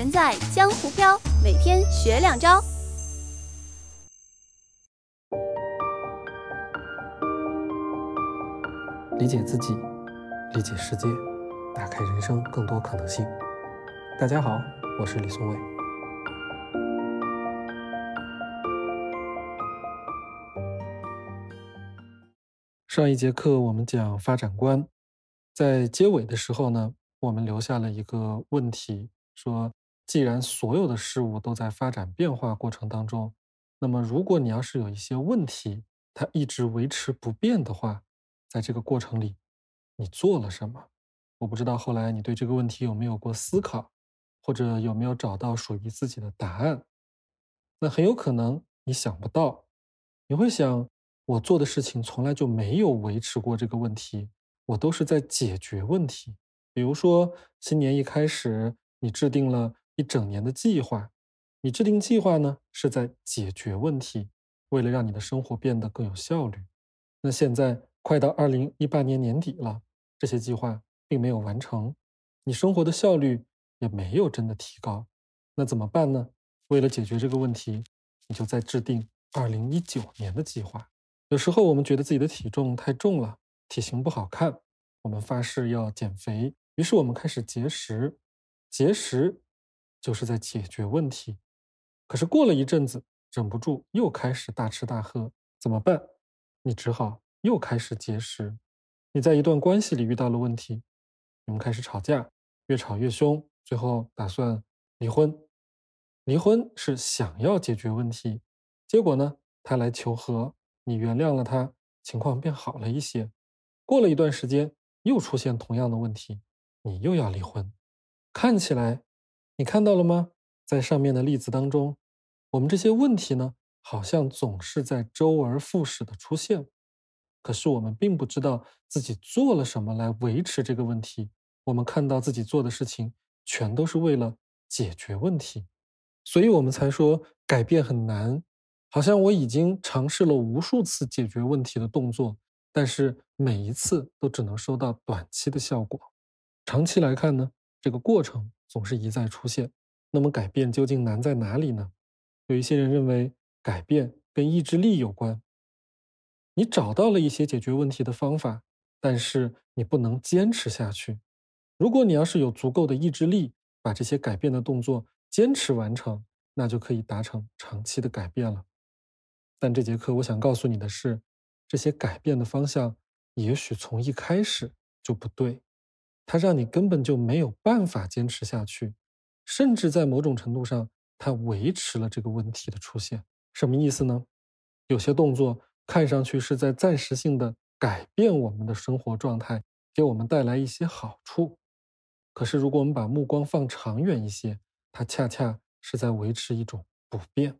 人在江湖飘，每天学两招。理解自己，理解世界，打开人生更多可能性。大家好，我是李松伟。上一节课我们讲发展观，在结尾的时候呢，我们留下了一个问题，说既然所有的事物都在发展变化过程当中，那么如果你要是有一些问题，它一直维持不变的话，在这个过程里，你做了什么？我不知道后来你对这个问题有没有过思考，或者有没有找到属于自己的答案？那很有可能你想不到，你会想，我做的事情从来就没有维持过这个问题，我都是在解决问题。比如说，新年一开始，你制定了一整年的计划，你制定计划呢，是在解决问题，为了让你的生活变得更有效率。那现在快到二零一八年年底了，这些计划并没有完成，你生活的效率也没有真的提高，那怎么办呢？为了解决这个问题，你就在制定二零一九年的计划。有时候我们觉得自己的体重太重了，体型不好看，我们发誓要减肥，于是我们开始节食，节食就是在解决问题。可是过了一阵子，忍不住又开始大吃大喝，怎么办？你只好又开始节食。你在一段关系里遇到了问题，你们开始吵架，越吵越凶，最后打算离婚。离婚是想要解决问题，结果呢，他来求和，你原谅了他，情况变好了一些。过了一段时间，又出现同样的问题，你又要离婚。看起来，你看到了吗？在上面的例子当中，我们这些问题呢？好像总是在周而复始的出现，可是我们并不知道自己做了什么来维持这个问题。我们看到自己做的事情全都是为了解决问题，所以我们才说改变很难。好像我已经尝试了无数次解决问题的动作，但是每一次都只能收到短期的效果。长期来看呢，这个过程总是一再出现。那么改变究竟难在哪里呢？有一些人认为。改变跟意志力有关。你找到了一些解决问题的方法，但是你不能坚持下去。如果你要是有足够的意志力，把这些改变的动作坚持完成，那就可以达成长期的改变了。但这节课我想告诉你的是，这些改变的方向也许从一开始就不对，它让你根本就没有办法坚持下去，甚至在某种程度上，它维持了这个问题的出现。什么意思呢？有些动作看上去是在暂时性的改变我们的生活状态，给我们带来一些好处。可是，如果我们把目光放长远一些，它恰恰是在维持一种不变。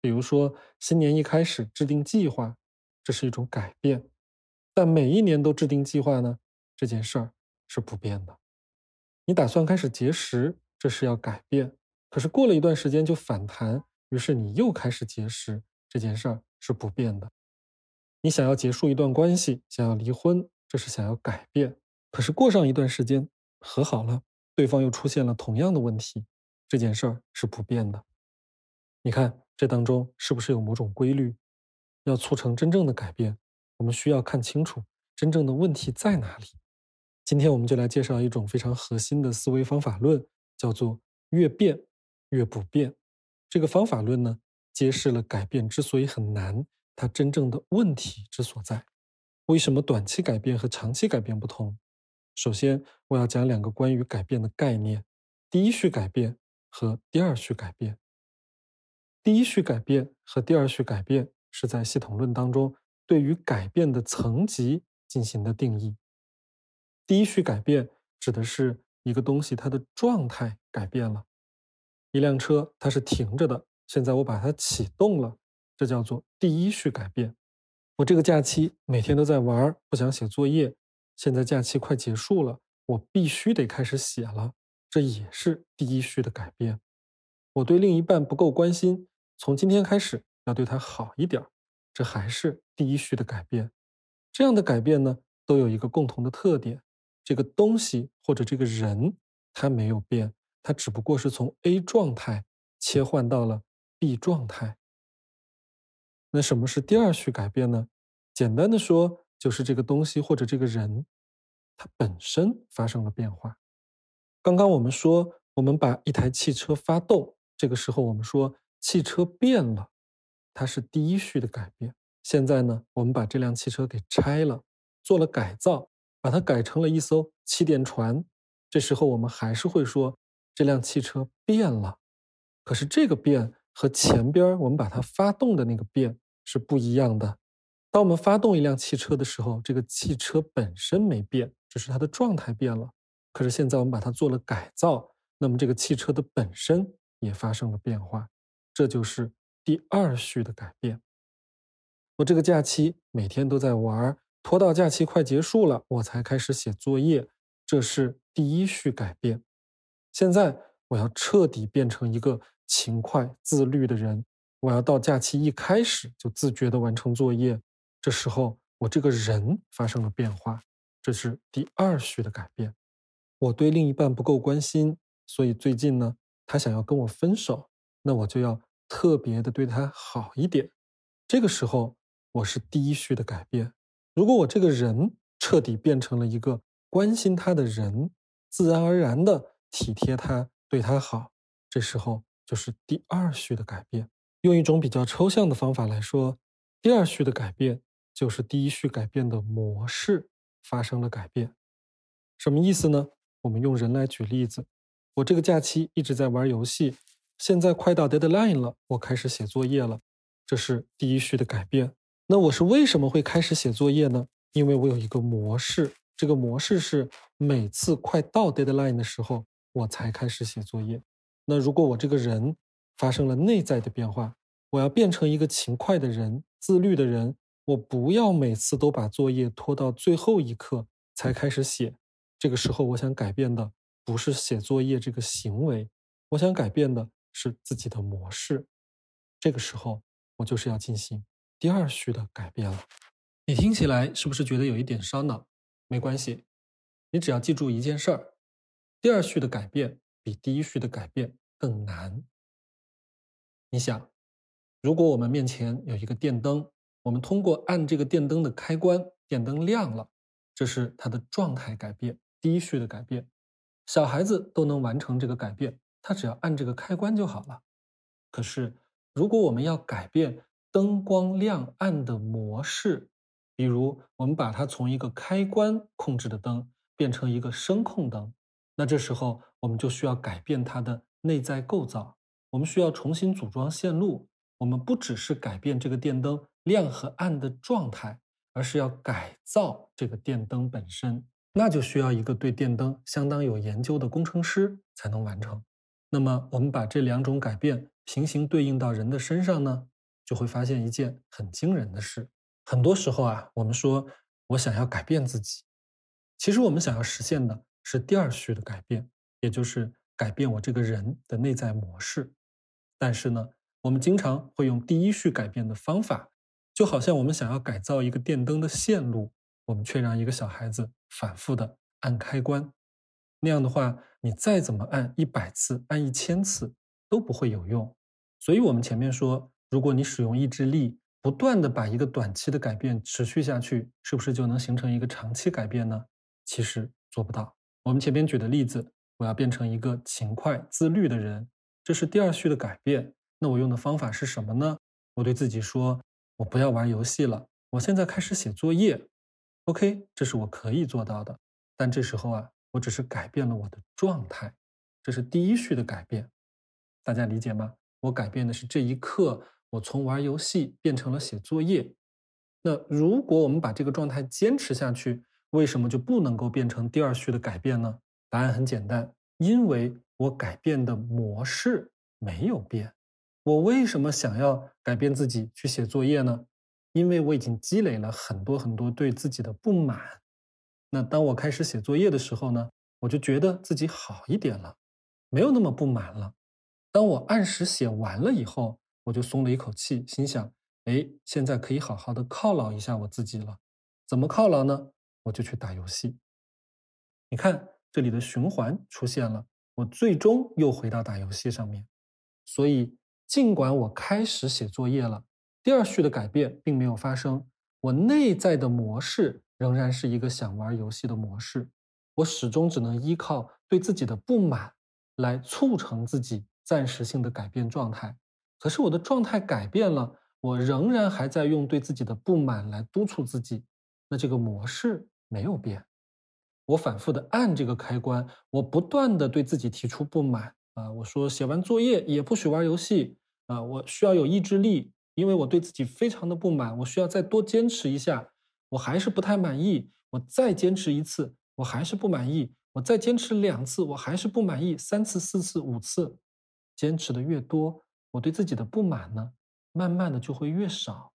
比如说，新年一开始制定计划，这是一种改变；但每一年都制定计划呢，这件事儿是不变的。你打算开始节食，这是要改变，可是过了一段时间就反弹。于是你又开始节食，这件事儿是不变的。你想要结束一段关系，想要离婚，这是想要改变。可是过上一段时间和好了，对方又出现了同样的问题，这件事儿是不变的。你看这当中是不是有某种规律？要促成真正的改变，我们需要看清楚真正的问题在哪里。今天我们就来介绍一种非常核心的思维方法论，叫做越变越不变。这个方法论呢，揭示了改变之所以很难，它真正的问题之所在。为什么短期改变和长期改变不同？首先，我要讲两个关于改变的概念：第一序改变和第二序改变。第一序改变和第二序改变是在系统论当中对于改变的层级进行的定义。第一序改变指的是一个东西它的状态改变了。一辆车它是停着的，现在我把它启动了，这叫做第一序改变。我这个假期每天都在玩，不想写作业，现在假期快结束了，我必须得开始写了，这也是第一序的改变。我对另一半不够关心，从今天开始要对他好一点，这还是第一序的改变。这样的改变呢，都有一个共同的特点：这个东西或者这个人他没有变。它只不过是从 A 状态切换到了 B 状态。那什么是第二序改变呢？简单的说，就是这个东西或者这个人，它本身发生了变化。刚刚我们说，我们把一台汽车发动，这个时候我们说汽车变了，它是第一序的改变。现在呢，我们把这辆汽车给拆了，做了改造，把它改成了一艘气垫船。这时候我们还是会说这辆汽车变了。可是这个变和前边我们把它发动的那个变是不一样的。当我们发动一辆汽车的时候，这个汽车本身没变，只是它的状态变了。可是现在我们把它做了改造，那么这个汽车的本身也发生了变化，这就是第二序的改变。我这个假期每天都在玩，拖到假期快结束了，我才开始写作业，这是第一序改变。现在我要彻底变成一个勤快自律的人，我要到假期一开始就自觉的完成作业，这时候我这个人发生了变化，这是第二序的改变。我对另一半不够关心，所以最近呢，他想要跟我分手，那我就要特别的对他好一点。这个时候，我是第一序的改变。如果我这个人彻底变成了一个关心他的人，自然而然的体贴他，对他好，这时候就是第二序的改变。用一种比较抽象的方法来说，第二序的改变就是第一序改变的模式发生了改变。什么意思呢？我们用人来举例子，我这个假期一直在玩游戏，现在快到 deadline 了，我开始写作业了，这是第一序的改变。那我是为什么会开始写作业呢？因为我有一个模式，这个模式是每次快到 deadline 的时候，我才开始写作业。那如果我这个人发生了内在的变化，我要变成一个勤快的人、自律的人，我不要每次都把作业拖到最后一刻才开始写。这个时候，我想改变的不是写作业这个行为，我想改变的是自己的模式。这个时候，我就是要进行第二序的改变了。你听起来是不是觉得有一点烧脑？没关系，你只要记住一件事儿：第二序的改变比第一序的改变更难。你想，如果我们面前有一个电灯，我们通过按这个电灯的开关，电灯亮了，这是它的状态改变。第一序的改变，小孩子都能完成这个改变，他只要按这个开关就好了。可是，如果我们要改变灯光亮暗的模式，比如我们把它从一个开关控制的灯变成一个声控灯，那这时候我们就需要改变它的内在构造，我们需要重新组装线路。我们不只是改变这个电灯亮和暗的状态，而是要改造这个电灯本身。那就需要一个对电灯相当有研究的工程师才能完成。那么，我们把这两种改变平行对应到人的身上呢，就会发现一件很惊人的事。很多时候啊，我们说我想要改变自己，其实我们想要实现的是第二序的改变，也就是改变我这个人的内在模式。但是呢，我们经常会用第一序改变的方法，就好像我们想要改造一个电灯的线路。我们却让一个小孩子反复的按开关，那样的话，你再怎么按一百次、按一千次都不会有用。所以，我们前面说，如果你使用意志力，不断的把一个短期的改变持续下去，是不是就能形成一个长期改变呢？其实做不到。我们前面举的例子，我要变成一个勤快自律的人，这是第二序的改变。那我用的方法是什么呢？我对自己说，我不要玩游戏了，我现在开始写作业。OK，这是我可以做到的，但这时候啊，我只是改变了我的状态，这是第一序的改变，大家理解吗？我改变的是这一刻，我从玩游戏变成了写作业。那如果我们把这个状态坚持下去，为什么就不能够变成第二序的改变呢？答案很简单，因为我改变的模式没有变。我为什么想要改变自己去写作业呢？因为我已经积累了很多很多对自己的不满，那当我开始写作业的时候呢，我就觉得自己好一点了，没有那么不满了。当我按时写完了以后，我就松了一口气，心想：哎，现在可以好好的犒劳一下我自己了。怎么犒劳呢？我就去打游戏。你看这里的循环出现了，我最终又回到打游戏上面。所以，尽管我开始写作业了，第二序的改变并没有发生，我内在的模式仍然是一个想玩游戏的模式。我始终只能依靠对自己的不满来促成自己暂时性的改变状态。可是我的状态改变了，我仍然还在用对自己的不满来督促自己，那这个模式没有变。我反复的按这个开关，我不断的对自己提出不满啊！我说写完作业也不许玩游戏啊！我需要有意志力，因为我对自己非常的不满，我需要再多坚持一下。我还是不太满意，我再坚持一次，我还是不满意，我再坚持两次，我还是不满意，三次、四次、五次，坚持的越多，我对自己的不满呢，慢慢的就会越少。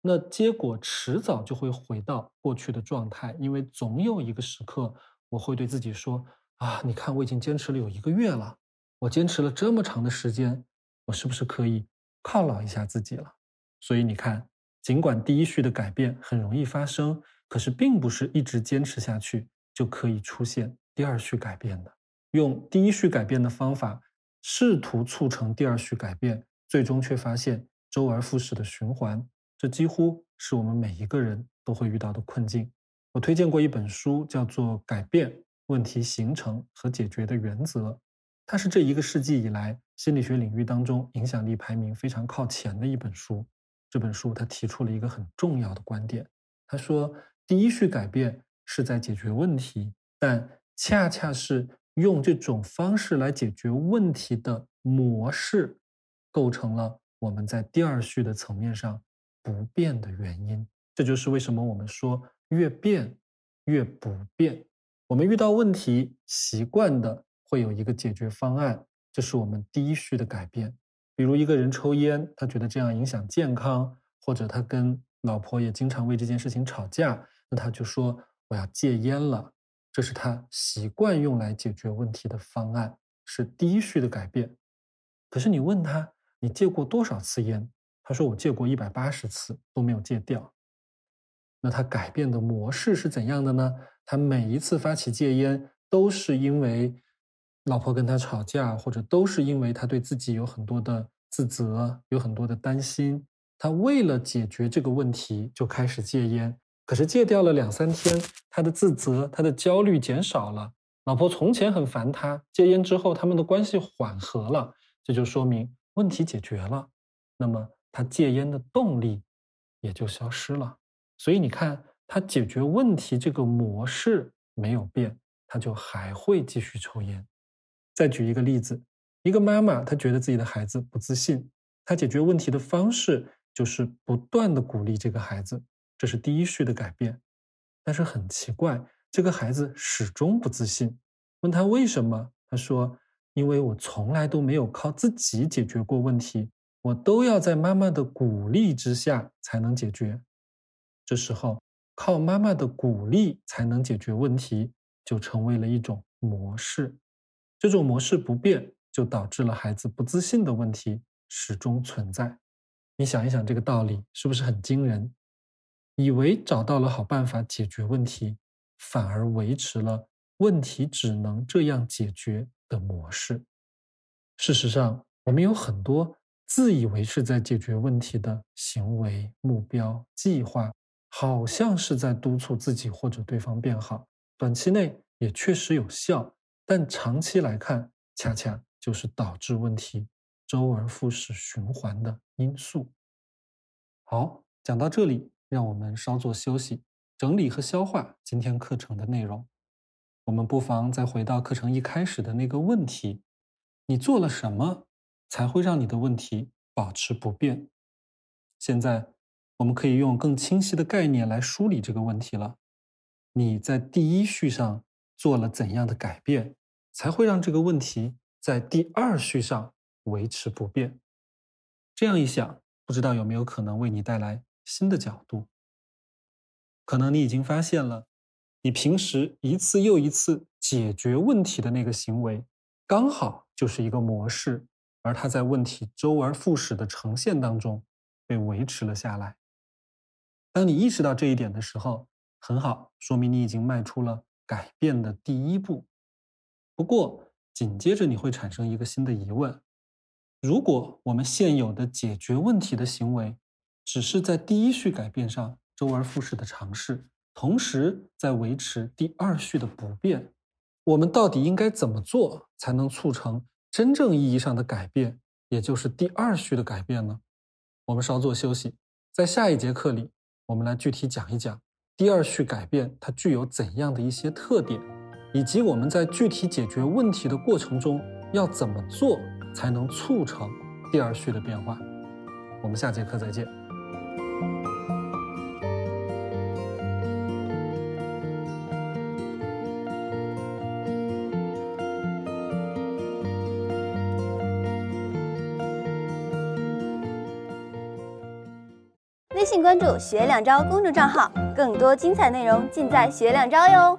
那结果迟早就会回到过去的状态，因为总有一个时刻，我会对自己说：“啊，你看，我已经坚持了有一个月了，我坚持了这么长的时间，我是不是可以犒劳一下自己了？”所以你看，尽管第一序的改变很容易发生，可是并不是一直坚持下去就可以出现第二序改变的。用第一序改变的方法，试图促成第二序改变，最终却发现周而复始的循环。这几乎是我们每一个人都会遇到的困境。我推荐过一本书，叫做《改变问题形成和解决的原则》，它是这一个世纪以来心理学领域当中影响力排名非常靠前的一本书。这本书它提出了一个很重要的观点，他说：第一序改变是在解决问题，但恰恰是用这种方式来解决问题的模式，构成了我们在第二序的层面上。不变的原因，这就是为什么我们说越变越不变。我们遇到问题，习惯的会有一个解决方案，这是我们第一序的改变。比如一个人抽烟，他觉得这样影响健康，或者他跟老婆也经常为这件事情吵架，那他就说我要戒烟了。这是他习惯用来解决问题的方案，是第一序的改变。可是你问他，你戒过多少次烟？他说：“我戒过一百八十次都没有戒掉。那他改变的模式是怎样的呢？他每一次发起戒烟，都是因为老婆跟他吵架，或者都是因为他对自己有很多的自责，有很多的担心。他为了解决这个问题，就开始戒烟。可是戒掉了两三天，他的自责、他的焦虑减少了。老婆从前很烦他，戒烟之后，他们的关系缓和了，这就说明问题解决了。那么。”他戒烟的动力也就消失了，所以你看，他解决问题这个模式没有变，他就还会继续抽烟。再举一个例子，一个妈妈她觉得自己的孩子不自信，她解决问题的方式就是不断的鼓励这个孩子，这是第一序的改变。但是很奇怪，这个孩子始终不自信。问他为什么，他说：“因为我从来都没有靠自己解决过问题。”我都要在妈妈的鼓励之下才能解决，这时候靠妈妈的鼓励才能解决问题，就成为了一种模式。这种模式不变，就导致了孩子不自信的问题始终存在。你想一想，这个道理是不是很惊人？以为找到了好办法解决问题，反而维持了问题只能这样解决的模式。事实上，我们有很多。自以为是在解决问题的行为、目标、计划，好像是在督促自己或者对方变好，短期内也确实有效，但长期来看，恰恰就是导致问题周而复始循环的因素。好，讲到这里，让我们稍作休息，整理和消化今天课程的内容。我们不妨再回到课程一开始的那个问题：你做了什么？才会让你的问题保持不变。现在，我们可以用更清晰的概念来梳理这个问题了。你在第一序上做了怎样的改变，才会让这个问题在第二序上维持不变？这样一想，不知道有没有可能为你带来新的角度？可能你已经发现了，你平时一次又一次解决问题的那个行为，刚好就是一个模式。而它在问题周而复始的呈现当中被维持了下来。当你意识到这一点的时候，很好，说明你已经迈出了改变的第一步。不过，紧接着你会产生一个新的疑问：如果我们现有的解决问题的行为，只是在第一序改变上周而复始的尝试，同时在维持第二序的不变，我们到底应该怎么做才能促成真正意义上的改变，也就是第二序的改变呢？我们稍作休息，在下一节课里，我们来具体讲一讲第二序改变它具有怎样的一些特点，以及我们在具体解决问题的过程中要怎么做才能促成第二序的变化。我们下节课再见。微信关注“学两招”公众账号，更多精彩内容尽在“学两招”哟。